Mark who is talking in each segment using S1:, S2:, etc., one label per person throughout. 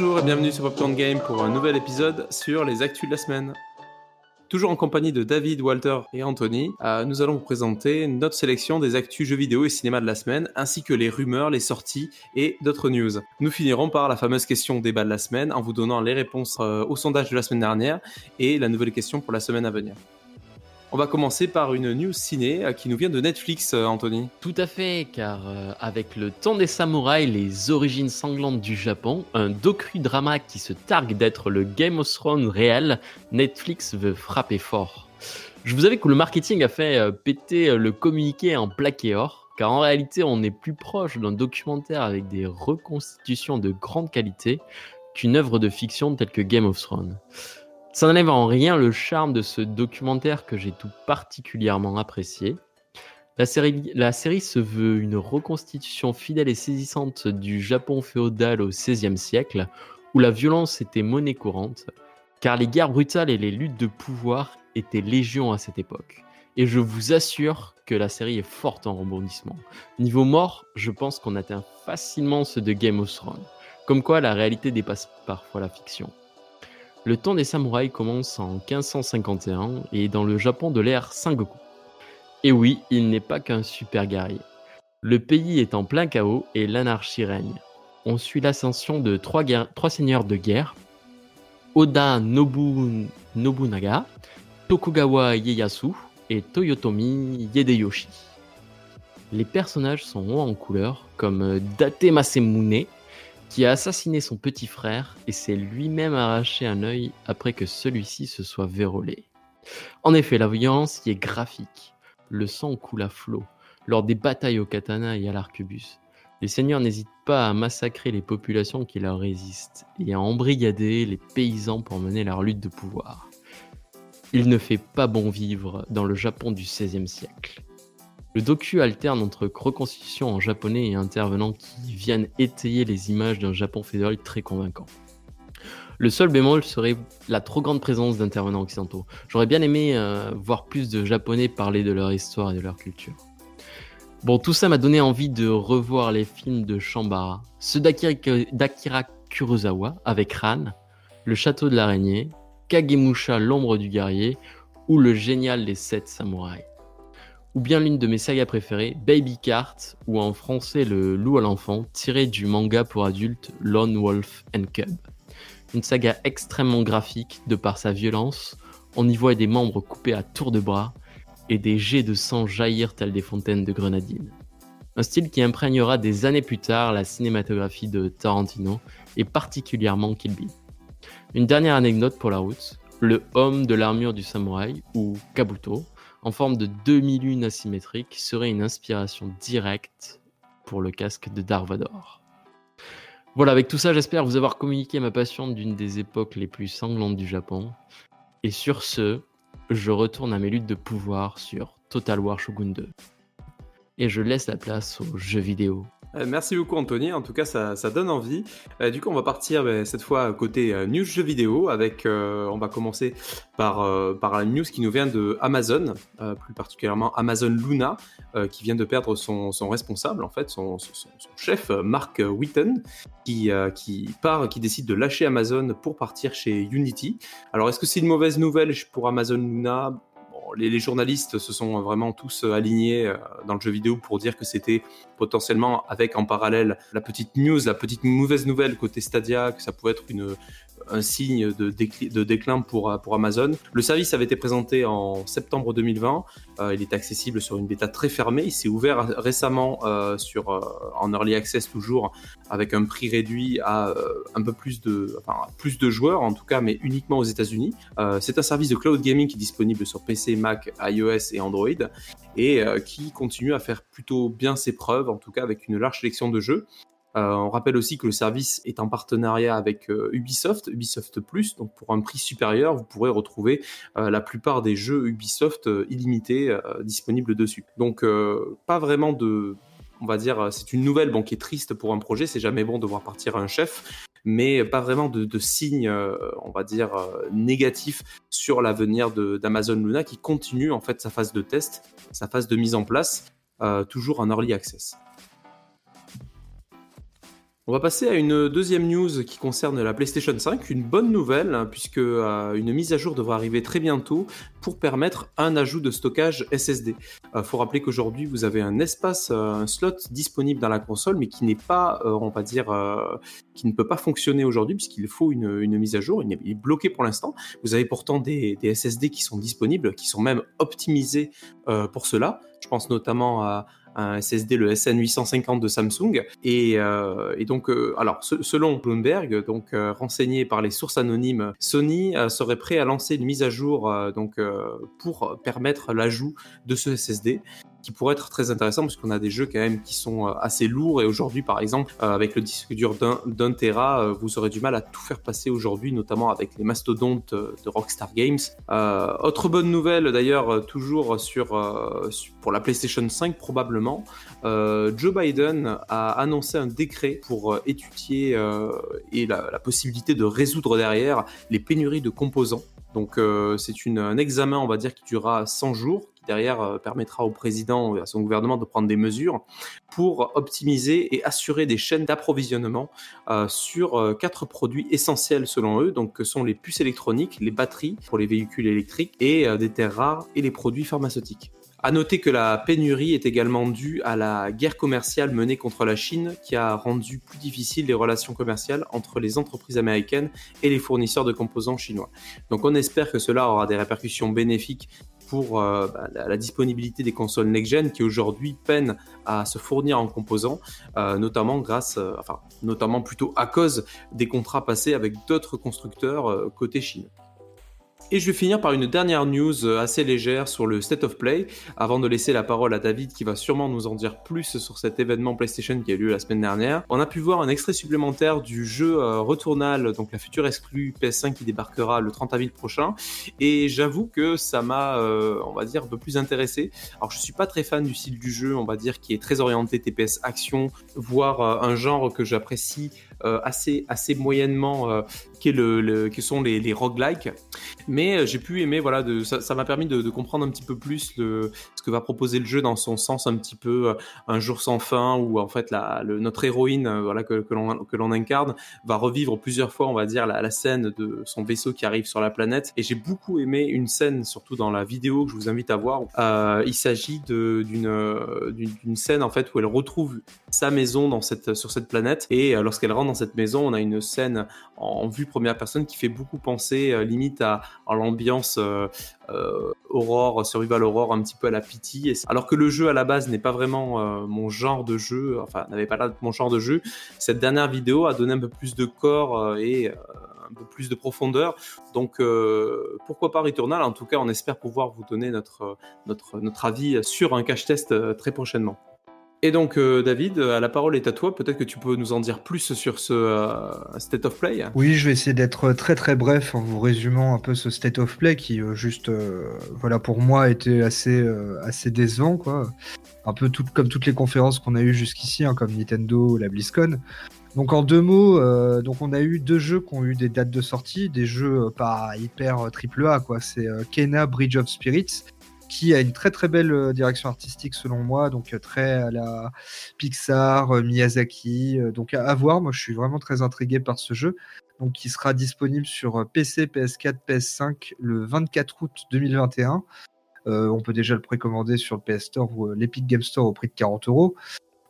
S1: Bonjour et bienvenue sur Popcorn Game pour un nouvel épisode sur les actus de la semaine. Toujours en compagnie de David, Walter et Anthony, euh, nous allons vous présenter notre sélection des actus jeux vidéo et cinéma de la semaine, ainsi que les rumeurs, les sorties et d'autres news. Nous finirons par la fameuse question débat de la semaine en vous donnant les réponses euh, au sondage de la semaine dernière et la nouvelle question pour la semaine à venir. On va commencer par une news ciné euh, qui nous vient de Netflix, euh, Anthony.
S2: Tout à fait, car euh, avec le temps des samouraïs, les origines sanglantes du Japon, un docu-drama qui se targue d'être le Game of Thrones réel, Netflix veut frapper fort. Je vous avais que le marketing a fait péter le communiqué en plaqué or, car en réalité on est plus proche d'un documentaire avec des reconstitutions de grande qualité qu'une œuvre de fiction telle que Game of Thrones. Ça n'enlève en rien le charme de ce documentaire que j'ai tout particulièrement apprécié. La série, se veut une reconstitution fidèle et saisissante du Japon féodal au XVIe siècle, où la violence était monnaie courante, car les guerres brutales et les luttes de pouvoir étaient légion à cette époque. Et je vous assure que la série est forte en rebondissement. Niveau mort, je pense qu'on atteint facilement ce de Game of Thrones. Comme quoi la réalité dépasse parfois la fiction. Le temps des samouraïs commence en 1551 et dans le Japon de l'ère Sengoku. Et oui, il n'est pas qu'un super guerrier. Le pays est en plein chaos et l'anarchie règne. On suit l'ascension de trois, seigneurs de guerre, Oda Nobunaga, Tokugawa Ieyasu et Toyotomi Hideyoshi. Les personnages sont hauts en couleur, comme Date Masemune, qui a assassiné son petit frère et s'est lui-même arraché un œil après que celui-ci se soit vérolé. En effet, la violence y est graphique. Le sang coule à flot lors des batailles au katana et à l'arquebus. Les seigneurs n'hésitent pas à massacrer les populations qui leur résistent et à embrigader les paysans pour mener leur lutte de pouvoir. Il ne fait pas bon vivre dans le Japon du XVIe siècle. Le docu alterne entre reconstitution en japonais et intervenants qui viennent étayer les images d'un Japon fédéral très convaincant. Le seul bémol serait la trop grande présence d'intervenants occidentaux. J'aurais bien aimé euh, voir plus de japonais parler de leur histoire et de leur culture. Bon, tout ça m'a donné envie de revoir les films de Shambara, ceux d'Akira Kurosawa avec Ran, Le Château de l'Araignée, Kagemusha l'ombre du guerrier ou le génial Les Sept Samouraïs ou bien l'une de mes sagas préférées, Baby Cart, ou en français Le Loup à l'enfant, tiré du manga pour adultes Lone Wolf and Cub. Une saga extrêmement graphique de par sa violence, on y voit des membres coupés à tour de bras et des jets de sang jaillir tels des fontaines de grenadine. Un style qui imprégnera des années plus tard la cinématographie de Tarantino et particulièrement Kill Bill. Une dernière anecdote pour la route, le homme de l'armure du samouraï, ou Kabuto, en forme de demi-lune asymétrique serait une inspiration directe pour le casque de Darvador. Voilà, avec tout ça, j'espère vous avoir communiqué ma passion d'une des époques les plus sanglantes du Japon. Et sur ce, je retourne à mes luttes de pouvoir sur Total War Shogun 2. Et je laisse la place aux jeux vidéo
S1: euh, merci beaucoup Anthony, en tout cas ça, donne envie. Euh, du coup on va partir ben, cette fois côté euh, news jeux vidéo avec, on va commencer par, par la news qui nous vient de Amazon, plus particulièrement Amazon Luna, qui vient de perdre son, responsable en fait, son, chef Mark Witten, qui, qui part, qui décide de lâcher Amazon pour partir chez Unity. Alors est-ce que c'est une mauvaise nouvelle pour Amazon Luna? Les, journalistes se sont vraiment tous euh, alignés euh, dans le jeu vidéo pour dire que c'était potentiellement avec en parallèle la petite news, la petite mauvaise nouvelle côté Stadia, que ça pouvait être une, un signe de, déclin pour, pour Amazon. Le service avait été présenté en septembre 2020. Euh, il est accessible sur une bêta très fermée. Il s'est ouvert récemment euh, sur, euh, en early access toujours avec un prix réduit à un peu plus de, plus de joueurs en tout cas, mais uniquement aux États-Unis. C'est un service de cloud gaming qui est disponible sur PC, Mac, iOS et Android et qui continue à faire plutôt bien ses preuves, en tout cas avec une large sélection de jeux. Euh, on rappelle aussi que le service est en partenariat avec euh, Ubisoft, Ubisoft Plus, donc pour un prix supérieur, vous pourrez retrouver euh, la plupart des jeux Ubisoft illimités disponibles dessus. Donc pas vraiment de, on va dire, c'est une nouvelle bon, qui est triste pour un projet, c'est jamais bon de voir partir un chef, mais pas vraiment de, de signes, on va dire, négatifs sur l'avenir d'Amazon Luna qui continue en fait sa phase de test, sa phase de mise en place, toujours en early access. On va passer à une deuxième news qui concerne la PlayStation 5, une bonne nouvelle hein, puisque euh, une mise à jour devra arriver très bientôt pour permettre un ajout de stockage SSD. Il euh, faut rappeler qu'aujourd'hui vous avez un espace, euh, un slot disponible dans la console mais qui n'est pas, on va dire, qui ne peut pas fonctionner aujourd'hui puisqu'il faut une, mise à jour, il est, bloqué pour l'instant. Vous avez pourtant des, des, SSD qui sont disponibles, qui sont même optimisés pour cela. Je pense notamment à, SSD, le SN850 de Samsung. Et, euh, donc, euh, selon Bloomberg, donc euh, renseigné par les sources anonymes, Sony serait prêt à lancer une mise à jour pour permettre l'ajout de ce SSD qui pourrait être très intéressant parce qu'on a des jeux quand même qui sont euh, assez lourds et aujourd'hui par exemple euh, avec le disque dur d'un Tera euh, vous aurez du mal à tout faire passer aujourd'hui notamment avec les mastodontes de Rockstar Games. autre bonne nouvelle d'ailleurs toujours sur, pour la PlayStation 5 probablement Joe Biden a annoncé un décret pour étudier et la, la, possibilité de résoudre derrière les pénuries de composants. Donc c'est un examen on va dire qui durera 100 jours euh, permettra au président et à son gouvernement de prendre des mesures pour optimiser et assurer des chaînes d'approvisionnement euh, sur euh, quatre produits essentiels selon eux, donc que sont les puces électroniques, les batteries pour les véhicules électriques et des terres rares et les produits pharmaceutiques. À noter que la pénurie est également due à la guerre commerciale menée contre la Chine qui a rendu plus difficile les relations commerciales entre les entreprises américaines et les fournisseurs de composants chinois. Donc on espère que cela aura des répercussions bénéfiques pour euh, bah, la, disponibilité des consoles next-gen qui aujourd'hui peinent à se fournir en composants, euh, notamment grâce, euh, enfin, notamment plutôt à cause des contrats passés avec d'autres constructeurs côté Chine. Et je vais finir par une dernière news euh, assez légère sur le State of Play, avant de laisser la parole à David qui va sûrement nous en dire plus sur cet événement PlayStation qui a eu lieu la semaine dernière. On a pu voir un extrait supplémentaire du jeu euh, Returnal, donc la future exclue PS5 qui débarquera le 30 avril prochain, et j'avoue que ça m'a, euh, on va dire, un peu plus intéressé. Alors je suis pas très fan du style du jeu, on va dire, qui est très orienté TPS action, voire un genre que j'apprécie assez, assez moyennement euh, qui, est le, qui sont les, les roguelikes. Mais euh, j'ai pu aimer, voilà, de, ça m'a permis de, comprendre un petit peu plus le, ce que va proposer le jeu dans son sens un petit peu un jour sans fin, où en fait la, le, notre héroïne voilà, que, que l'on incarne va revivre plusieurs fois, on va dire, la, scène de son vaisseau qui arrive sur la planète. Et j'ai beaucoup aimé une scène, surtout dans la vidéo que je vous invite à voir. il s'agit d'une d'une scène en fait où elle retrouve sa maison dans cette, sur cette planète et lorsqu'elle rentre dans cette maison, on a une scène en vue première personne qui fait beaucoup penser euh, limite à, l'ambiance euh, euh, Aurore, Survival Aurore, un petit peu à la pitié. Alors que le jeu à la base n'est pas vraiment mon genre de jeu, enfin n'avait pas l'air mon genre de jeu, cette dernière vidéo a donné un peu plus de corps et un peu plus de profondeur. Donc pourquoi pas Returnal? En tout cas, on espère pouvoir vous donner notre, notre, notre avis sur un cache test très prochainement. Et donc, euh, David, euh, la parole est à toi. Peut-être que tu peux nous en dire plus sur ce euh, State of Play.
S3: Oui, je vais essayer d'être très très bref en vous résumant un peu ce State of Play qui, juste, voilà, pour moi, était assez, assez décevant, quoi. Un peu tout, comme toutes les conférences qu'on a eues jusqu'ici, hein, comme Nintendo, la BlizzCon. Donc en deux mots, donc on a eu deux jeux qui ont eu des dates de sortie, des jeux pas hyper triple A, quoi. C'est Kena Bridge of Spirits qui a une très très belle euh, direction artistique selon moi, donc euh, très à la Pixar, euh, Miyazaki. Donc à, voir, moi je suis vraiment très intrigué par ce jeu. Donc qui sera disponible sur PC, PS4, PS5 le 24 août 2021. on peut déjà le précommander sur le PS Store ou l'Epic Game Store au prix de 40 euros.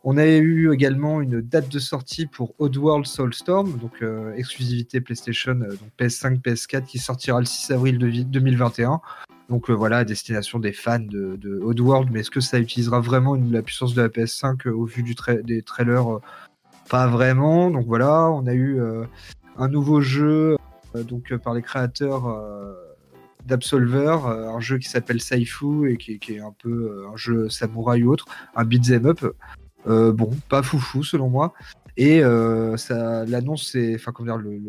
S3: On a eu également une date de sortie pour Oddworld Soulstorm, donc exclusivité PlayStation, donc PS5, PS4, qui sortira le 6 avril 2021. Donc euh, voilà, destination des fans de, de Oddworld, mais est-ce que ça utilisera vraiment la puissance de la PS5 euh, au vu des trailers euh, Pas vraiment. Donc voilà, on a eu un nouveau jeu donc par les créateurs d'Absolver, un jeu qui s'appelle Saifu et qui, est un peu un jeu samouraï ou autre, un beat'em up. Bon, pas foufou selon moi. Et ça, l'annonce, c'est, enfin, comment dire, le,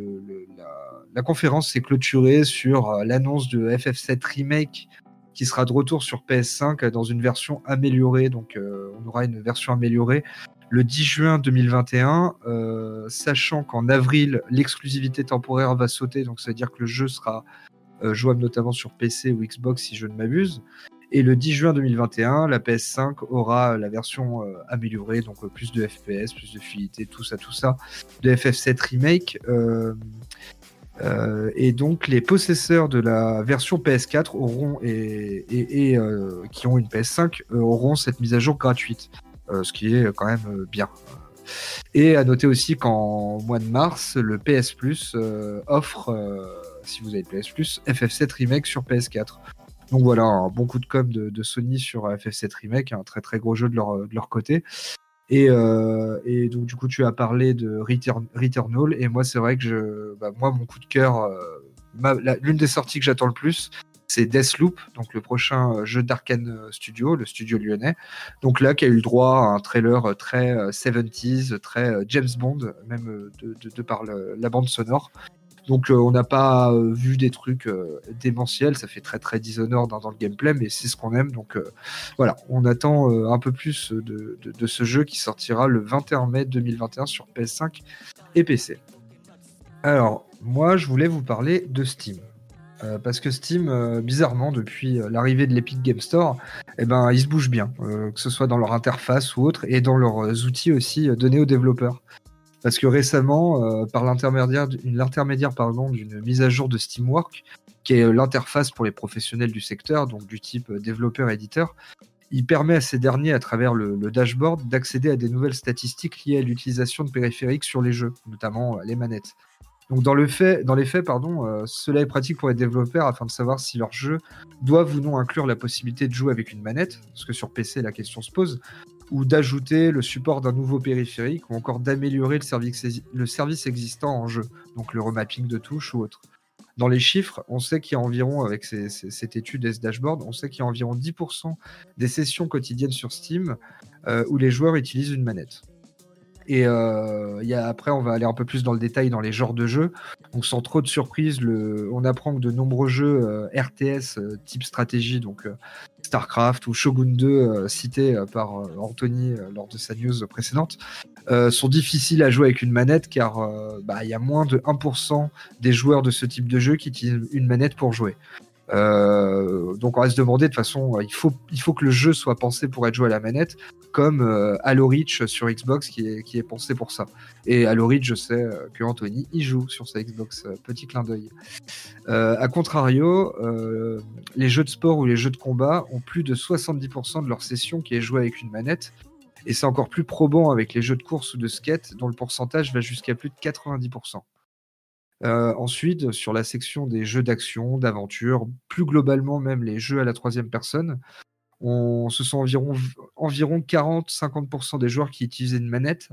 S3: la, conférence s'est clôturée sur euh, l'annonce de FF7 Remake qui sera de retour sur PS5 dans une version améliorée. Donc, euh, on aura une version améliorée le 10 juin 2021, euh, sachant qu'en avril, l'exclusivité temporaire va sauter. Donc, ça veut dire que le jeu sera jouable notamment sur PC ou Xbox, si je ne m'abuse. Et le 10 juin 2021, la PS5 aura la version euh, améliorée, donc euh, plus de FPS, plus de fluidité, tout ça, tout ça, de FF7 Remake. Euh, et donc les possesseurs de la version PS4 auront et, et, qui ont une PS5 auront cette mise à jour gratuite, ce qui est quand même bien. Et à noter aussi qu'en mois de mars, le PS Plus offre, si vous avez PS Plus, FF7 Remake sur PS4. Donc voilà, un bon coup de com de, Sony sur FF7 Remake, un très très gros jeu de leur, de leur côté. Et, euh, et, donc du coup, tu as parlé de Return, Returnal, et moi c'est vrai que je, bah, moi mon coup de cœur, euh, l'une des sorties que j'attends le plus, c'est Deathloop, donc le prochain jeu d'Arkane Studio, le studio lyonnais. Donc là, qui a eu le droit à un trailer très 70s, très James Bond, même de, par la bande sonore. Donc euh, on n'a pas euh, vu des trucs euh, démentiels, ça fait très très Dishonored dans, dans le gameplay, mais c'est ce qu'on aime. Donc voilà, on attend un peu plus de, ce jeu qui sortira le 21 mai 2021 sur PS5 et PC. Alors moi je voulais vous parler de Steam. parce que Steam, bizarrement, depuis l'arrivée de l'Epic Game Store, eh ben, ils se bougent bien, que ce soit dans leur interface ou autre, et dans leurs outils aussi donnés aux développeurs. Parce que récemment, euh, par l'intermédiaire d'une mise à jour de Steamwork, qui est euh, l'interface pour les professionnels du secteur, donc du type euh, développeur-éditeur, il permet à ces derniers, à travers le, dashboard, d'accéder à des nouvelles statistiques liées à l'utilisation de périphériques sur les jeux, notamment les manettes. Donc dans, le fait, dans les faits, pardon, cela est pratique pour les développeurs afin de savoir si leurs jeux doivent ou non inclure la possibilité de jouer avec une manette, parce que sur PC la question se pose, ou d'ajouter le support d'un nouveau périphérique, ou encore d'améliorer le service, existant en jeu, donc le remapping de touches ou autre. Dans les chiffres, on sait qu'il y a environ, avec cette étude et ce dashboard, on sait qu'il y a environ 10% des sessions quotidiennes sur Steam euh, où les joueurs utilisent une manette. Et euh, après, on va aller un peu plus dans le détail dans les genres de jeux. Donc, sans trop de surprise, on apprend que de nombreux jeux euh, RTS euh, type stratégie, donc StarCraft ou Shogun 2, cités par Anthony lors de sa news précédente, sont difficiles à jouer avec une manette car bah, il y a moins de 1% des joueurs de ce type de jeu qui utilisent une manette pour jouer. Euh, donc on va se demander de toute façon, euh, il faut, il faut que le jeu soit pensé pour être joué à la manette, comme euh, Halo Reach sur Xbox qui est, qui est pensé pour ça. Et Halo Reach, je sais que Anthony y joue sur sa Xbox, petit clin d'œil. a contrario, les jeux de sport ou les jeux de combat ont plus de 70% de leur session qui est jouée avec une manette. Et c'est encore plus probant avec les jeux de course ou de skate, dont le pourcentage va jusqu'à plus de 90%. Euh, ensuite, sur la section des jeux d'action, d'aventure, plus globalement même les jeux à la troisième personne, on, ce sont environ, environ 40-50% des joueurs qui utilisent une manette.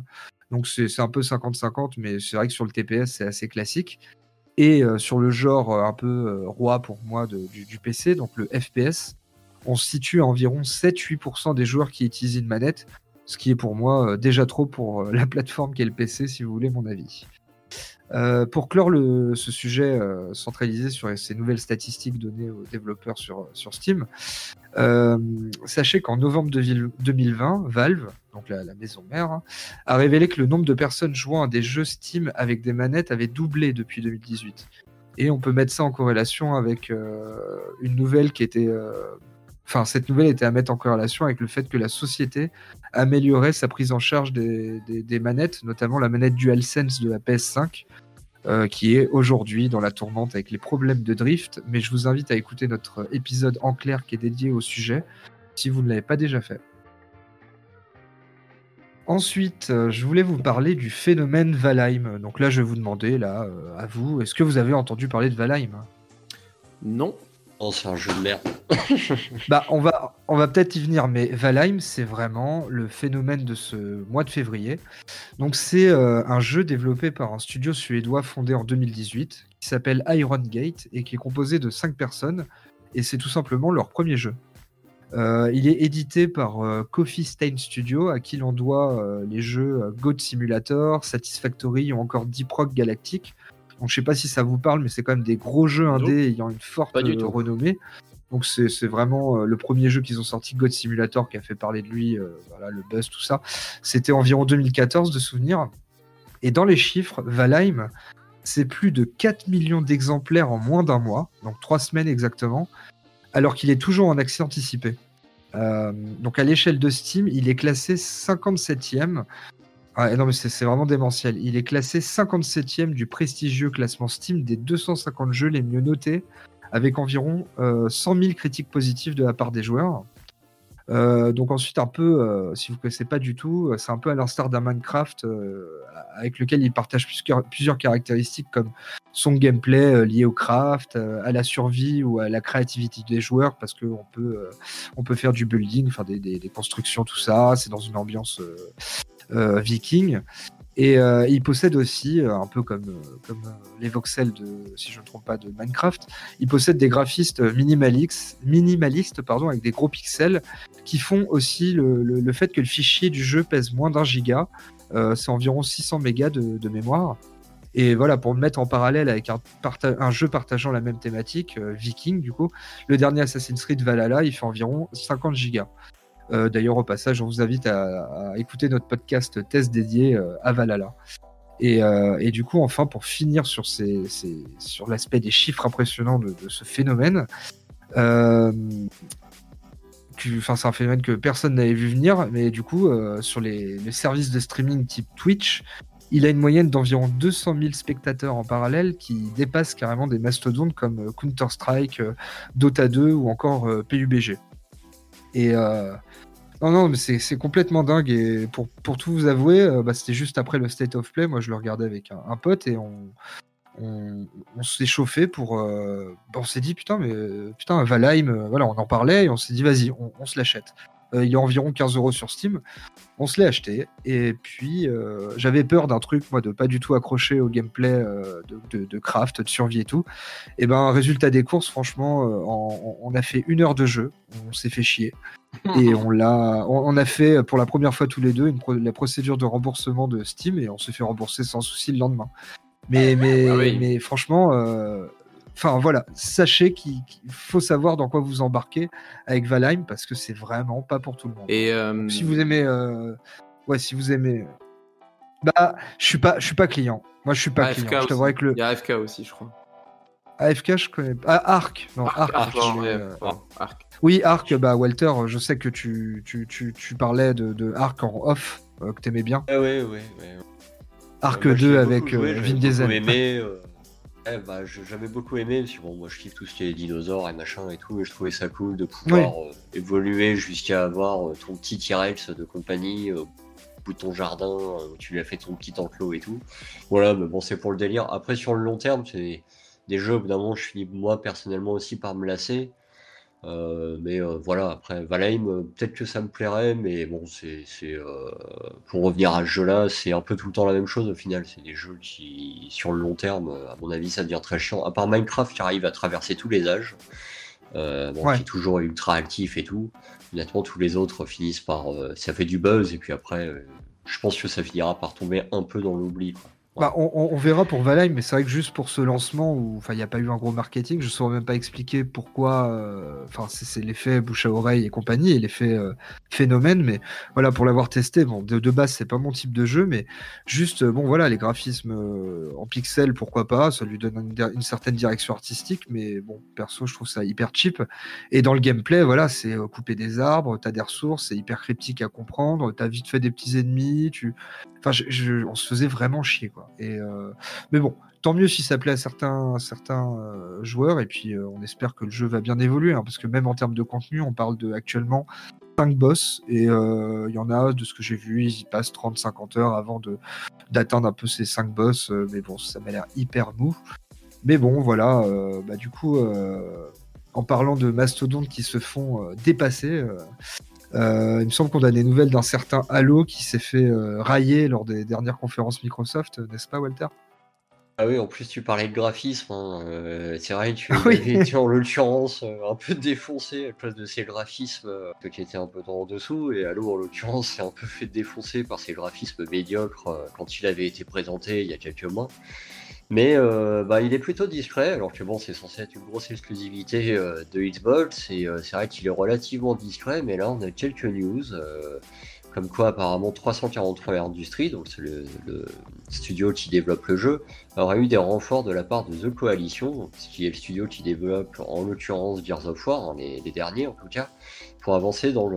S3: Donc c'est un peu 50-50, mais c'est vrai que sur le TPS, c'est assez classique. Et euh, sur le genre euh, un peu roi pour moi du, du, PC, donc le FPS, on se situe à environ 7-8% des joueurs qui utilisent une manette, ce qui est pour moi déjà trop pour la plateforme qu'est le PC, si vous voulez mon avis. Euh, pour clore ce sujet euh, centralisé sur ces nouvelles statistiques données aux développeurs sur, sur Steam, euh, sachez qu'en novembre 2020, Valve, donc la, maison mère, hein, a révélé que le nombre de personnes jouant à des jeux Steam avec des manettes avait doublé depuis 2018. Et on peut mettre ça en corrélation avec une nouvelle qui était Enfin, cette nouvelle était à mettre en corrélation avec le fait que la société améliorait sa prise en charge des, manettes, notamment la manette DualSense de la PS5, euh, qui est aujourd'hui dans la tourmente avec les problèmes de drift. Mais je vous invite à écouter notre épisode en clair qui est dédié au sujet, si vous ne l'avez pas déjà fait. Ensuite, euh, je voulais vous parler du phénomène Valheim. Donc là, je vais vous demander, là, euh, à vous, est-ce que vous avez entendu parler de Valheim?
S1: Non,
S4: Oh, c'est un jeu de merde.
S3: bah, on va, on va peut-être y venir, mais Valheim, c'est vraiment le phénomène de ce mois de février. Donc, c'est euh, un jeu développé par un studio suédois fondé en 2018 qui s'appelle Iron Gate et qui est composé de 5 personnes. Et c'est tout simplement leur premier jeu. Euh, il est édité par euh, Coffee Stain Studio, à qui l'on doit les jeux God Simulator, Satisfactory ou encore Deep Galactic. Donc je sais pas si ça vous parle, mais c'est quand même des gros jeux indés ayant une forte euh, renommée. Donc c'est vraiment euh, le premier jeu qu'ils ont sorti, God Simulator, qui a fait parler de lui, euh, voilà, le buzz, tout ça. C'était environ 2014 de souvenir. Et dans les chiffres, Valheim, c'est plus de 4 millions d'exemplaires en moins d'un mois, donc 3 semaines exactement, alors qu'il est toujours en accès anticipé. donc à l'échelle de Steam, il est classé 57e. Ah, non mais c'est vraiment démentiel. Il est classé 57e du prestigieux classement Steam des 250 jeux les mieux notés, avec environ 100 000 critiques positives de la part des joueurs. Euh, donc ensuite un peu, euh, si vous connaissez pas du tout, euh, c'est un peu à l'instar d'un Minecraft avec lequel il partage plusieurs, caractéristiques comme son gameplay lié au craft, à la survie ou à la créativité des joueurs parce qu'on peut, peut faire du building, faire des, constructions, tout ça. C'est dans une ambiance viking. Et euh, il possède aussi, euh, un peu comme, euh, comme les voxels de, si je ne me trompe pas, de Minecraft, il possède des graphistes minimalistes, minimalistes pardon, avec des gros pixels qui font aussi le, le, fait que le fichier du jeu pèse moins d'un giga. c'est environ 600 mégas de, de, mémoire. Et voilà, pour le mettre en parallèle avec un, un jeu partageant la même thématique, Viking du coup, le dernier Assassin's Creed Valhalla, il fait environ 50 gigas. Euh, d'ailleurs, au passage, on vous invite à, écouter notre podcast test dédié euh, à Valhalla. Euh, et, du coup, enfin, pour finir sur, sur l'aspect des chiffres impressionnants de, ce phénomène, enfin, c'est un phénomène que personne n'avait vu venir, mais du coup, sur les, services de streaming type Twitch, il a une moyenne d'environ 200 000 spectateurs en parallèle qui dépassent carrément des mastodontes comme Counter-Strike, Dota 2 ou encore PUBG. Et, non, non, mais c'est complètement dingue. Et pour, tout vous avouer, euh, bah, c'était juste après le State of Play. Moi, je le regardais avec un, pote et on, on, s'est chauffé pour. Euh, on s'est dit, putain, mais putain, Valheim, euh, voilà, on en parlait et on s'est dit, vas-y, on, se l'achète. Il est environ 15 euros sur Steam. On se l'est acheté. Et puis, j'avais peur d'un truc, moi, de pas du tout accrocher au gameplay de, de, craft, de survie et tout. Et ben, résultat des courses, franchement, on, a fait une heure de jeu. On s'est fait chier et on l'a, on, a fait pour la première fois tous les deux la procédure de remboursement de Steam et on se fait rembourser sans souci le lendemain. Mais, mais, ah mais franchement, euh, enfin voilà, sachez qu'il faut savoir dans quoi vous embarquez avec Valheim parce que c'est vraiment pas pour tout le monde.
S1: Et euh,
S3: si vous aimez, euh, ouais, si vous aimez, bah, je suis pas, je suis pas client. Moi, je suis pas client. Je
S1: que le. Il y a AFK aussi, je crois.
S3: AFK, je connais pas. Ah, Arc. Non, Arc. Arc. Oui, Arc, bah Walter, je sais que tu, tu, tu, tu parlais de, de, Arc en off, euh, que t'aimais bien.
S4: Ah oui, oui, oui.
S3: Arc 2 avec euh, Vin Diesel.
S4: Euh, bah, j'avais beaucoup aimé, parce que bon, moi je kiffe tout ce qui est dinosaures et machin et tout, et je trouvais ça cool de pouvoir évoluer jusqu'à avoir ton petit T-Rex de compagnie au bout de ton jardin, où tu lui as fait ton petit enclos et tout. Voilà, mais bon, c'est pour le délire. Après, sur le long terme, c'est des jeux, au je finis moi personnellement aussi par me lasser. Euh, mais euh, voilà, après Valheim, euh, peut-être que ça me plairait, mais bon, c'est pour revenir à ce jeu-là, c'est un peu tout le temps la même chose au final. C'est des jeux qui, sur le long terme, à mon avis, ça devient très chiant. À part Minecraft qui arrive à traverser tous les âges, bon, qui est toujours ultra actif et tout. Honnêtement, tous les autres finissent par, ça fait du buzz et puis après, je pense que ça finira par tomber un peu dans l'oubli.
S3: Bah, on, verra pour Valheim, mais c'est vrai que juste pour ce lancement où il n'y a pas eu un gros marketing, je ne saurais même pas expliquer pourquoi. Euh, enfin, c'est l'effet bouche à oreille et compagnie et l'effet euh, phénomène, mais voilà, pour l'avoir testé, bon, de, de base, c'est pas mon type de jeu, mais juste, bon, voilà, les graphismes euh, en pixels, pourquoi pas, ça lui donne une, certaine direction artistique, mais bon, perso, je trouve ça hyper cheap. Et dans le gameplay, voilà, c'est couper des arbres, tu as des ressources, c'est hyper cryptique à comprendre, tu as vite fait des petits ennemis, tu. Enfin, on se faisait vraiment chier, quoi. Euh, mais bon, tant mieux si ça plaît à certains, certains euh, joueurs. Et puis, euh, on espère que le jeu va bien évoluer. Hein, parce que même en termes de contenu, on parle de actuellement 5 boss. Et il y en a, de ce que j'ai vu, ils y passent 30-50 heures avant d'atteindre un peu ces 5 boss. mais bon, ça m'a l'air hyper mou. Mais bon, voilà. bah, du coup, en parlant de mastodontes qui se font dépasser. Euh, il me semble qu'on a des nouvelles d'un certain Halo qui s'est fait euh, railler lors des dernières conférences Microsoft, n'est-ce pas, Walter?
S4: Ah oui, en plus tu parlais de graphisme, hein, euh, c'est vrai, tu ah en l'occurrence un peu défoncé à cause de ces graphismes qui étaient un peu en dessous, et Halo en l'occurrence s'est un peu fait défoncer par ces graphismes médiocres quand il avait été présenté il y a quelques mois. Mais euh, bah, il est plutôt discret, alors que bon, c'est censé être une grosse exclusivité euh, de Xbox, et euh, c'est vrai qu'il est relativement discret, mais là on a quelques news comme quoi apparemment 343 Industries, donc c'est le, studio qui développe le jeu, aurait eu des renforts de la part de The Coalition, qui est le studio qui développe en l'occurrence Gears of War, hein, les, derniers en tout cas, pour avancer dans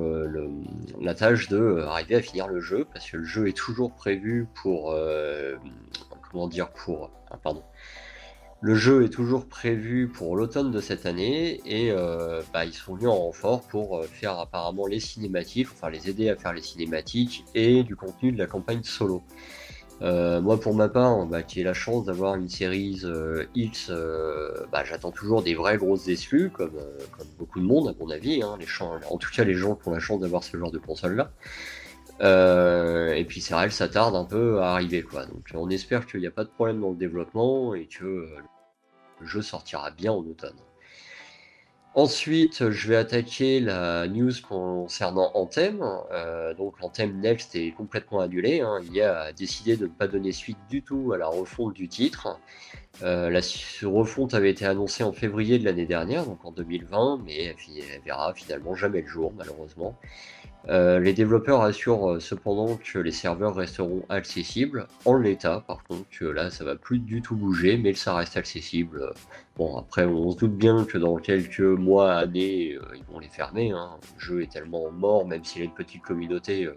S4: la tâche de arriver à finir le jeu, parce que le jeu est toujours prévu pour comment dire pour ah, pardon le jeu est toujours prévu pour l'automne de cette année et euh, bah, ils sont venus en renfort pour euh, faire apparemment les cinématiques, enfin les aider à faire les cinématiques et du contenu de la campagne solo. Euh, moi pour ma part, qui ai la chance d'avoir une série X, bah, j'attends toujours des vraies grosses exclus, comme, beaucoup de monde à mon avis, hein, en tout cas les gens qui ont la chance d'avoir ce genre de console là. Et puis c'est vrai, ça tarde un peu à arriver quoi. Donc on espère qu'il n'y a pas de problème dans le développement et que le jeu sortira bien en automne. Ensuite, je vais attaquer la news concernant Anthem. Euh, donc, Anthem Next est complètement annulé. Hein. Il a décidé de ne pas donner suite du tout à la refonte du titre. Euh, la refonte avait été annoncée en février de l'année dernière, donc en 2020, mais elle verra finalement jamais le jour, malheureusement. Euh, les développeurs assurent euh, cependant que les serveurs resteront accessibles en l'état. Par contre, que là, ça va plus du tout bouger, mais ça reste accessible. Bon, après, on se doute bien que dans quelques mois, années, euh, ils vont les fermer. Hein. Le jeu est tellement mort, même s'il a une petite communauté,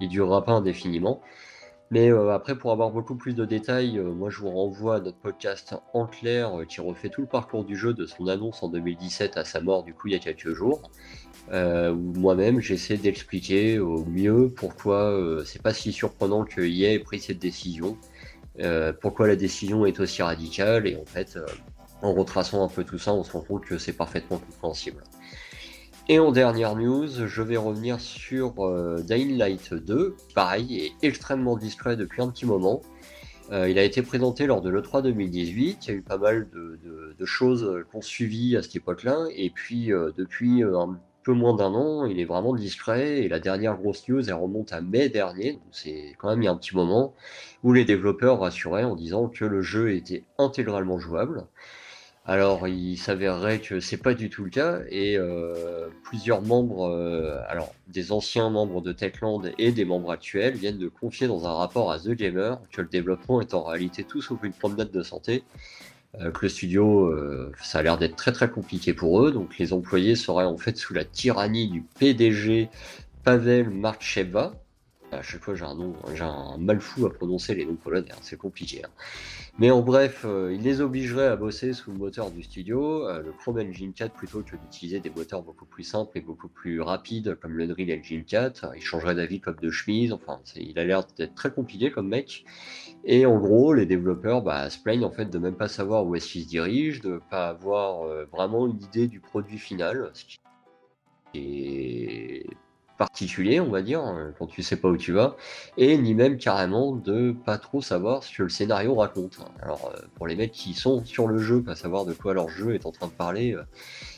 S4: il durera pas indéfiniment. Mais après, pour avoir beaucoup plus de détails, moi je vous renvoie à notre podcast En qui refait tout le parcours du jeu de son annonce en 2017 à sa mort, du coup, il y a quelques jours euh, où moi-même j'essaie d'expliquer au mieux pourquoi euh, c'est pas si surprenant que EA ait pris cette décision, euh, pourquoi la décision est aussi radicale, et en fait, en retraçant un peu tout ça, on se rend compte que c'est parfaitement compréhensible. Et en dernière news, je vais revenir sur Dying Light 2, pareil, est extrêmement discret depuis un petit moment. il a été présenté lors de l'E3 2018, il y a eu pas mal de, choses qu'on suivi à cette époque-là, et puis depuis peu moins d'un an, il est vraiment discret. Et la dernière grosse news, elle remonte à mai dernier, c'est quand même il y a un petit moment, où les développeurs rassuraient en disant que le jeu était intégralement jouable. Alors, il s'avérerait que c'est pas du tout le cas, et euh, plusieurs membres, euh, alors des anciens membres de Techland et des membres actuels viennent de confier dans un rapport à The Gamer que le développement est en réalité tout sauf une promenade de santé, que le studio, euh, ça a l'air d'être très très compliqué pour eux. Donc les employés seraient en fait sous la tyrannie du PDG Pavel Marcheva. À chaque fois, j'ai un nom, j'ai un mal fou à prononcer les noms polonais, hein, c'est compliqué. Hein. Mais en bref, euh, il les obligerait à bosser sous le moteur du studio, le Chrome Engine 4 plutôt que d'utiliser des moteurs beaucoup plus simples et beaucoup plus rapides comme le Drill Engine 4. Il changerait d'avis comme de chemise. Enfin, il a l'air d'être très compliqué comme mec. Et en gros, les développeurs bah, se plaignent en fait de même pas savoir où est-ce qu'ils se dirigent, de pas avoir euh, vraiment une idée du produit final, particulier, on va dire, hein, quand tu sais pas où tu vas, et ni même carrément de pas trop savoir ce que le scénario raconte. Alors, euh, pour les mecs qui sont sur le jeu, pas savoir de quoi leur jeu est en train de parler, euh,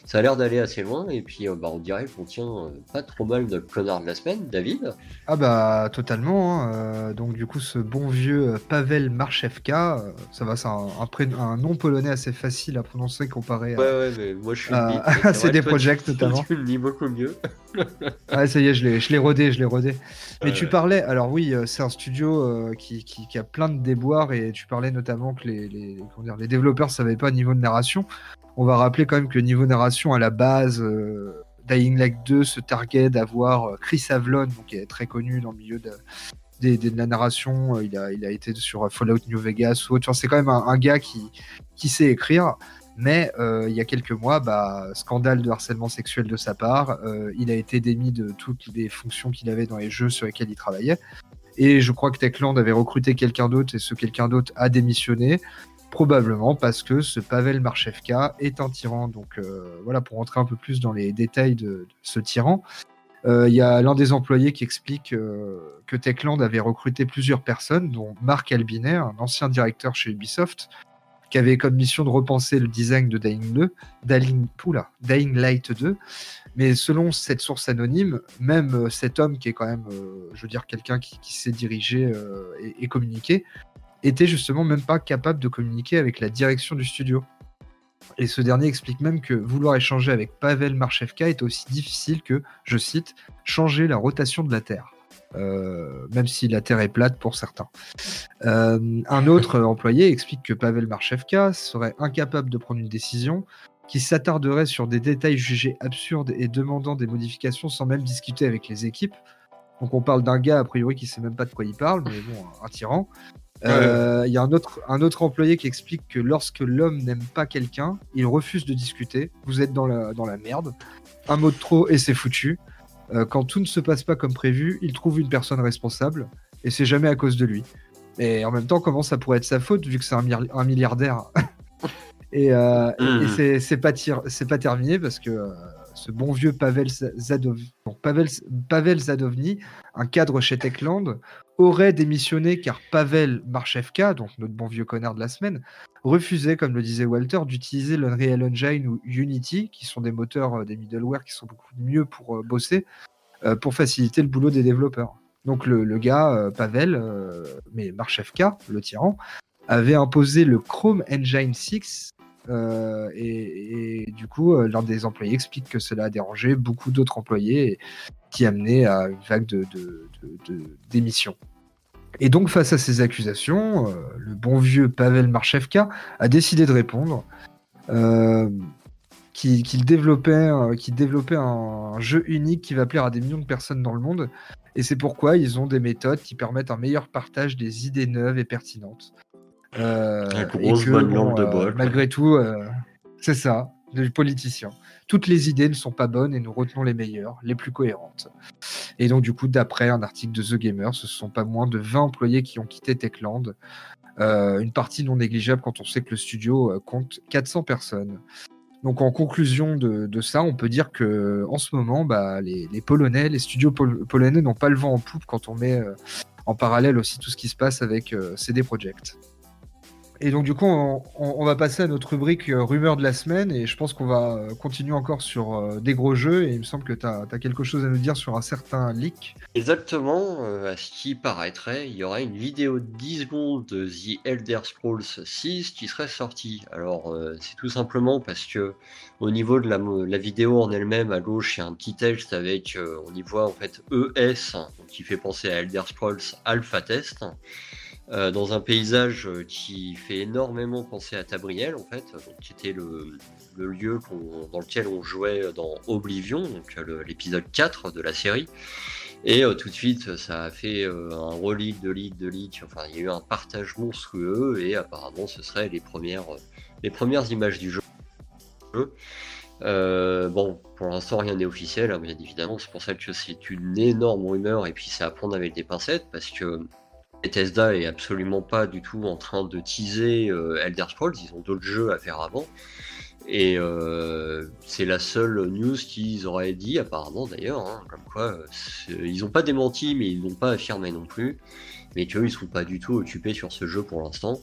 S4: ça a l'air d'aller assez loin, et puis euh, bah, on dirait qu'on tient pas trop mal de connard de la semaine, David.
S3: Ah bah, totalement. Hein, donc, du coup, ce bon vieux Pavel Marchevka, ça va, c'est un, un, nom polonais assez facile à prononcer comparé
S4: à. Ouais, ouais, mais moi je suis.
S3: À, CD Projekt notamment.
S4: Tu le dis beaucoup mieux.
S3: ouais, ça y est, je l'ai rodé, je l'ai rodé. Mais tu parlais, alors oui, euh, c'est un studio euh, qui, qui, a plein de déboires et tu parlais notamment que les, les, dire, les développeurs ne savaient pas niveau de narration. On va rappeler quand même que niveau narration à la base, euh, Dying Light 2 se targuait d'avoir Chris Avlon, donc, qui est très connu dans le milieu de, de, la narration. Il a, il a été sur Fallout New Vegas ou autre. c'est quand même un, un, gars qui, qui sait écrire. Mais euh, il y a quelques mois, bah, scandale de harcèlement sexuel de sa part. Euh, il a été démis de toutes les fonctions qu'il avait dans les jeux sur lesquels il travaillait. Et je crois que Techland avait recruté quelqu'un d'autre et ce quelqu'un d'autre a démissionné. Probablement parce que ce Pavel Marchevka est un tyran. Donc euh, voilà, pour rentrer un peu plus dans les détails de, ce tyran, il y a l'un des employés qui explique que Techland avait recruté plusieurs personnes, dont Marc Albinet, un ancien directeur chez Ubisoft, qui avait comme mission de repenser le design de Dying 2, Dying, Light 2. Mais selon cette source anonyme, même euh, cet homme, qui est quand même, euh, je veux dire, quelqu'un qui, sait diriger euh, et, communiquer, était justement même pas capable de communiquer avec la direction du studio. Et ce dernier explique même que vouloir échanger avec Pavel Marchevka est aussi difficile que, je cite, changer la rotation de la Terre. Même si la Terre est plate pour certains. un autre employé explique que Pavel Marchevka serait incapable de prendre une décision, qui s'attarderait sur des détails jugés absurdes et demandant des modifications sans même discuter avec les équipes. Donc on parle d'un gars a priori qui sait même pas de quoi il parle, mais bon, un tyran. Euh, il y a un autre, un autre employé qui explique que lorsque l'homme n'aime pas quelqu'un, il refuse de discuter. Vous êtes dans la, dans la merde. Un mot de trop et c'est foutu. Euh, quand tout ne se passe pas comme prévu, il trouve une personne responsable et c'est jamais à cause de lui. Et en même temps, comment ça pourrait être sa faute vu que c'est un, un, milliardaire Et, euh, hmm. c'est pas, pas terminé parce que ce bon vieux Pavel, Pavel, Pavel Zadovny, un cadre chez Techland, aurait démissionné car Pavel Marchevka, donc notre bon vieux connard de la semaine, refusait, comme le disait Walter, d'utiliser l'Unreal Engine ou Unity, qui sont des moteurs euh, des middleware qui sont beaucoup mieux pour euh, bosser, euh, pour faciliter le boulot des développeurs. Donc le, gars, Pavel, mais Marchevka, le tyran, avait imposé le Chrome Engine 6 et, du coup, l'un des employés explique que cela a dérangé beaucoup d'autres employés, qui amenait à une vague de, démissions. Et donc, face à ces accusations, euh, le bon vieux Pavel Marchevka a décidé de répondre. Euh, qu'il développait, développait un, jeu unique qui va plaire à des millions de personnes dans le monde. Et c'est pourquoi ils ont des méthodes qui permettent un meilleur partage des idées neuves et pertinentes.
S4: Euh, et que, de
S3: bol. Malgré tout, c'est ça, du politicien toutes les idées ne sont pas bonnes et nous retenons les meilleures, les plus cohérentes. Et donc, du coup, d'après un article de The Gamer, ce sont pas moins de 20 employés qui ont quitté Techland. Euh, une partie non négligeable quand on sait que le studio euh, compte 400 personnes. Donc en conclusion de, ça, on peut dire que en ce moment, bah, les, Polonais, les studios polonais n'ont pas le vent en poupe quand on met euh, en parallèle aussi tout ce qui se passe avec CD Projekt. Et donc du coup, on, va passer à notre rubrique euh, rumeur de la semaine et je pense qu'on va euh, continuer encore sur euh, des gros jeux et il me semble que tu as, quelque chose à nous dire sur un certain leak.
S4: Exactement, à ce qui paraîtrait, il y aura une vidéo de 10 secondes de The Elder Scrolls 6 qui serait sortie. Alors c'est tout simplement parce que au niveau de la, vidéo en elle-même, à gauche, il y a un petit texte avec, on y voit en fait ES, qui fait penser à Elder Scrolls Alpha Test. Euh, dans un paysage euh, qui fait énormément penser à Tabriel, en fait, qui était le, lieu dans lequel on jouait dans Oblivion, donc l'épisode 4 de la série. Et euh, tout de suite, ça a fait un relique de leak, de leak. Enfin, il y a eu un partage monstrueux et apparemment, ce seraient les premières, les premières images du jeu. bon, pour l'instant, rien n'est officiel, hein, bien évidemment. C'est pour ça que c'est une énorme rumeur et puis c'est à prendre avec des pincettes parce que Bethesda est absolument pas du tout en train de teaser euh, Elder Scrolls, ils ont d'autres jeux à faire avant. Et euh, c'est la seule news qu'ils auraient dit, apparemment d'ailleurs, hein, comme quoi ils n'ont pas démenti, mais ils n'ont pas affirmé non plus, mais qu'eux ils sont pas du tout occupés sur ce jeu pour l'instant.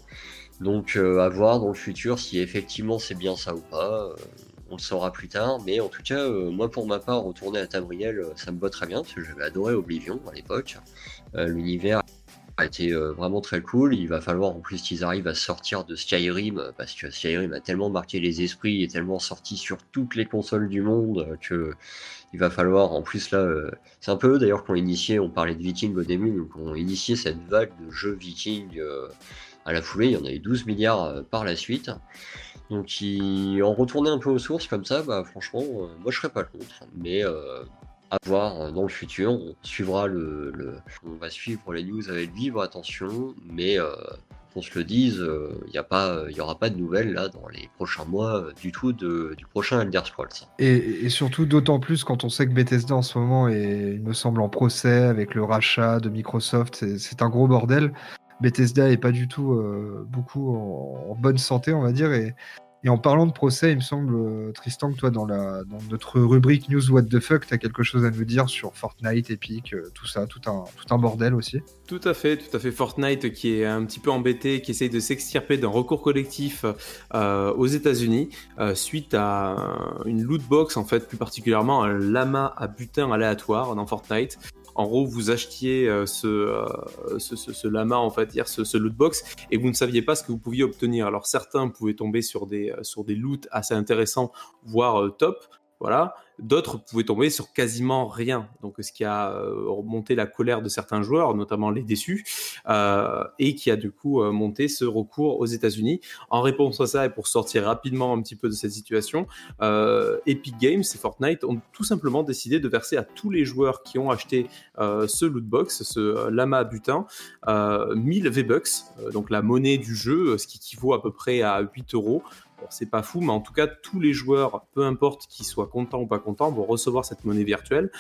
S4: Donc euh, à voir dans le futur si effectivement c'est bien ça ou pas, on le saura plus tard. Mais en tout cas, moi pour ma part, retourner à Tabriel, ça me va très bien parce que j'avais adoré Oblivion à l'époque. L'univers a été euh, vraiment très cool. Il va falloir en plus qu'ils arrivent à sortir de Skyrim parce que Skyrim a tellement marqué les esprits et tellement sorti sur toutes les consoles du monde que il va falloir en plus là euh, c'est un peu d'ailleurs qu'on initié on parlait de Viking au début donc on initié cette vague de jeux Viking euh, à la foulée. Il y en a eu 12 milliards par la suite. Donc en retourner un peu aux sources comme ça. Bah franchement moi je serais pas contre. Mais à voir euh, dans le futur. On suivra le, on va suivre les news avec vive attention, mais euh, qu'on se le dise, il euh, n'y a pas, il y aura pas de nouvelles là dans les prochains mois du tout du prochain Elder Scrolls.
S3: Et, surtout d'autant plus quand on sait que Bethesda en ce moment est, il me semble, en procès avec le rachat de Microsoft, c'est un gros bordel. Bethesda est pas du tout beaucoup en, en, bonne santé, on va dire, et et en parlant de procès, il me semble, euh, Tristan, que toi, dans, la, dans notre rubrique News What the Fuck, tu as quelque chose à nous dire sur Fortnite, Epic, euh, tout ça, tout un, tout un bordel aussi.
S1: Tout à fait, tout à fait. Fortnite qui est un petit peu embêté, qui essaye de s'extirper d'un recours collectif euh, aux États-Unis suite à une loot box, en fait, plus particulièrement un lama à butin aléatoire dans Fortnite en gros, vous achetiez euh, euh, ce, lama, en fait, ce, loot box, et vous ne saviez pas ce que vous pouviez obtenir. Alors certains pouvaient tomber sur des, euh, sur des loots assez intéressants, voire top, voilà. D'autres pouvaient tomber sur quasiment rien. Donc, ce qui a remonté la colère de certains joueurs, notamment les déçus, et qui a du coup monté ce recours aux États-Unis. En réponse à ça, et pour sortir rapidement un petit peu de cette situation, Epic Games et Fortnite ont tout simplement décidé de verser à tous les joueurs qui ont acheté ce lootbox, ce lama butin, 1000 V-Bucks, donc la monnaie du jeu, ce qui équivaut à peu près à 8 euros. c'est pas fou, mais en tout cas, tous les joueurs, peu importe qu'ils soient contents ou pas contents, vont recevoir cette monnaie virtuelle.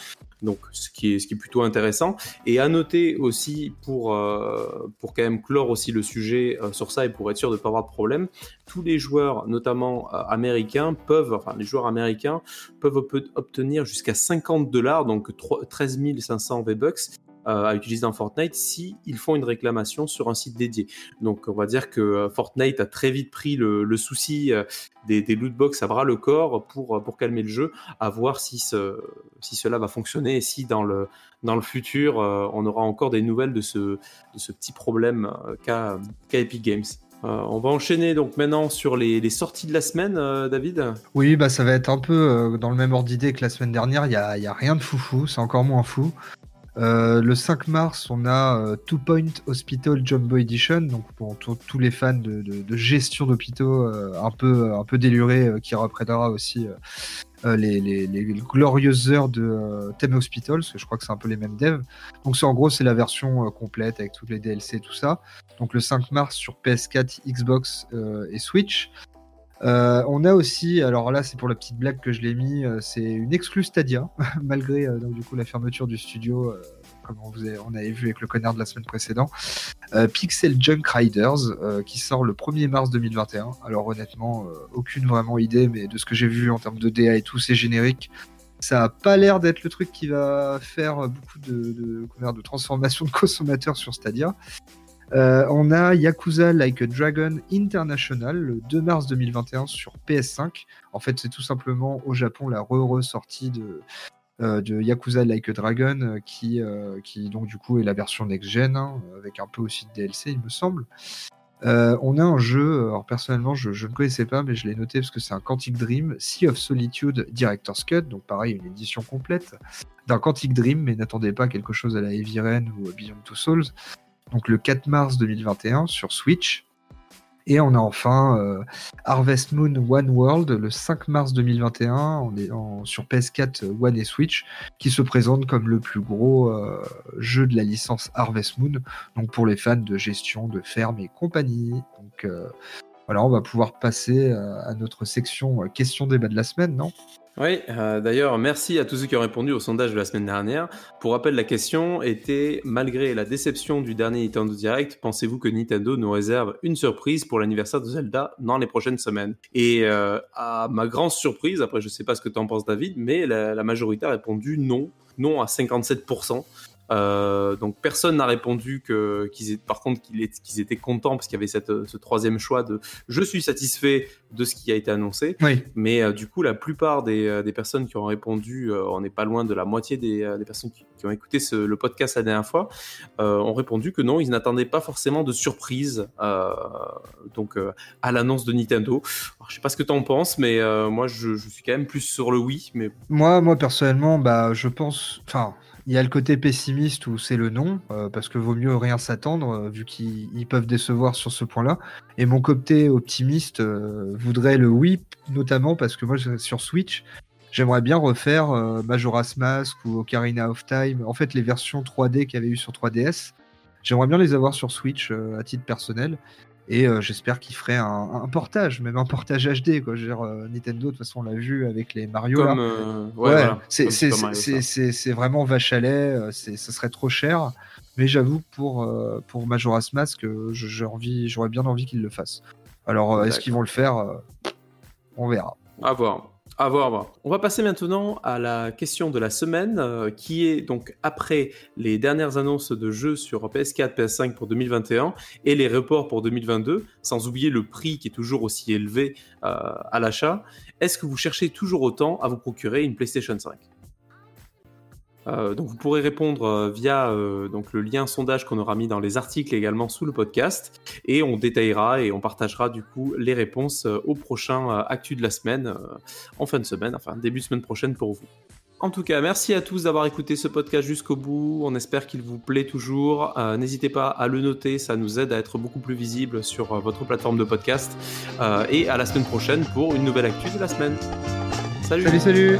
S1: Donc, ce qui est, plutôt intéressant. Et à noter aussi, pour, euh, pour quand même clore aussi le sujet euh, sur ça et pour être sûr de ne pas avoir de problème, tous les joueurs, notamment euh, américains, peuvent, enfin, les joueurs américains peuvent obtenir jusqu'à 50 dollars, donc 13 500 V-Bucks, à utiliser dans Fortnite si ils font une réclamation sur un site dédié. Donc on va dire que euh, Fortnite a très vite pris le, souci euh, des, des lootbox à bras le corps pour, pour calmer le jeu, à voir si, si cela va fonctionner et si dans le, dans le futur on aura encore des nouvelles de ce, de ce petit problème qu'a Epic Games. on va enchaîner donc maintenant sur les, sorties de la semaine, David.
S3: Oui, bah ça va être un peu dans le même ordre d'idée que la semaine dernière. Il n'y a, y a, rien de foufou, c'est encore moins fou. Euh, le 5 mars, on a euh, Two Point Hospital Jumbo Edition, donc pour tous les fans de, gestion d'hôpitaux euh, un peu un peu délurés, qui reprendra aussi les, glorieuses heures de Theme Hospital, parce que je crois que c'est un peu les mêmes devs. Donc c'est en gros c'est la version complète avec tous les DLC et tout ça. Donc le 5 mars sur PS4, Xbox et Switch. Euh, on a aussi, alors là c'est pour la petite blague que je l'ai mis, euh, c'est une exclue Stadia, malgré euh, du coup la fermeture du studio, comme on, vous on avait vu avec le connard de la semaine précédente. Pixel Junk Riders, qui sort le 1er mars 2021. Alors honnêtement, aucune vraiment idée, mais de ce que j'ai vu en termes de DA et tout, c'est générique. Ça a pas l'air d'être le truc qui va faire beaucoup de, de, de transformation de consommateurs sur Stadia. Euh, on a Yakuza Like a Dragon International le 2 mars 2021 sur PS5. En fait, c'est tout simplement au Japon la re-ressortie de, euh, Yakuza Like a Dragon euh, qui, qui donc du coup est la version next-gen hein, avec un peu aussi de DLC il me semble. on a un jeu, alors personnellement je, ne connaissais pas mais je l'ai noté parce que c'est un Quantic Dream, Sea of Solitude Director's Cut, donc pareil une édition complète d'un Quantic Dream mais n'attendez pas quelque chose à la Heavy Rain ou Beyond Two Souls donc le 4 mars 2021 sur Switch. Et on a enfin euh, Harvest Moon One World le 5 mars 2021 on est en, sur PS4, One et Switch, qui se présente comme le plus gros euh, jeu de la licence Harvest Moon, donc pour les fans de gestion de ferme et compagnie. Donc euh, voilà, on va pouvoir passer à notre section questions débat de la semaine, non?
S1: Oui, euh, d'ailleurs, merci à tous ceux qui ont répondu au sondage de la semaine dernière. Pour rappel, la question était malgré la déception du dernier Nintendo Direct, pensez-vous que Nintendo nous réserve une surprise pour l'anniversaire de Zelda dans les prochaines semaines? Et euh, à ma grande surprise, après je sais pas ce que tu en penses David, mais la majorité a répondu non, non à 57%. Euh, donc personne n'a répondu que qu'ils par contre qu'ils étaient contents parce qu'il y avait cette, ce troisième choix de je suis satisfait de ce qui a été annoncé. Mais euh, du coup, la plupart des, euh, des, personnes qui ont répondu, on n'est pas loin de la moitié des, des personnes qui, ont écouté ce, le podcast la dernière fois, ont répondu que non, ils n'attendaient pas forcément de surprise donc à l'annonce de Nintendo. Alors, je sais pas ce que tu en penses, mais moi je, je, suis quand même plus sur le oui. Mais
S3: moi, moi personnellement, bah je pense, enfin il y a le côté pessimiste où c'est le non, euh, parce que vaut mieux rien s'attendre, euh, vu qu'ils peuvent décevoir sur ce point-là. Et mon côté optimiste euh, voudrait le oui, notamment parce que moi, sur Switch, j'aimerais bien refaire Majora's Mask ou Ocarina of Time. En fait, les versions 3D qu'il y avait eu sur 3DS, j'aimerais bien les avoir sur Switch à titre personnel. Et euh, j'espère qu'il ferait un, portage, même un portage HD. Quoi. Euh, Nintendo, de toute façon, on l'a vu avec les Mario.
S1: Euh, ouais,
S3: c'est vraiment vache à lait, ce serait trop cher. Mais j'avoue, pour, pour Majora's Mask, j'aurais bien envie qu'ils le fassent. Alors, est-ce qu'ils vont le faire On verra.
S1: À voir. À voir, On va passer maintenant à la question de la semaine, euh, qui est donc après les dernières annonces de jeux sur PS4, PS5 pour 2021 et les reports pour 2022, sans oublier le prix qui est toujours aussi élevé euh, à l'achat. Est-ce que vous cherchez toujours autant à vous procurer une PlayStation 5 Euh, donc vous pourrez répondre euh, via euh, donc le lien sondage qu'on aura mis dans les articles également sous le podcast et on détaillera et on partagera du coup les réponses au prochain actu de la semaine en fin de semaine, enfin début de semaine prochaine pour vous. En tout cas, merci à tous d'avoir écouté ce podcast jusqu'au bout. On espère qu'il vous plaît toujours. N'hésitez pas à le noter, ça nous aide à être beaucoup plus visible sur votre plateforme de podcast. et à la semaine prochaine pour une nouvelle actu de la semaine. Salut.
S3: Salut, salut.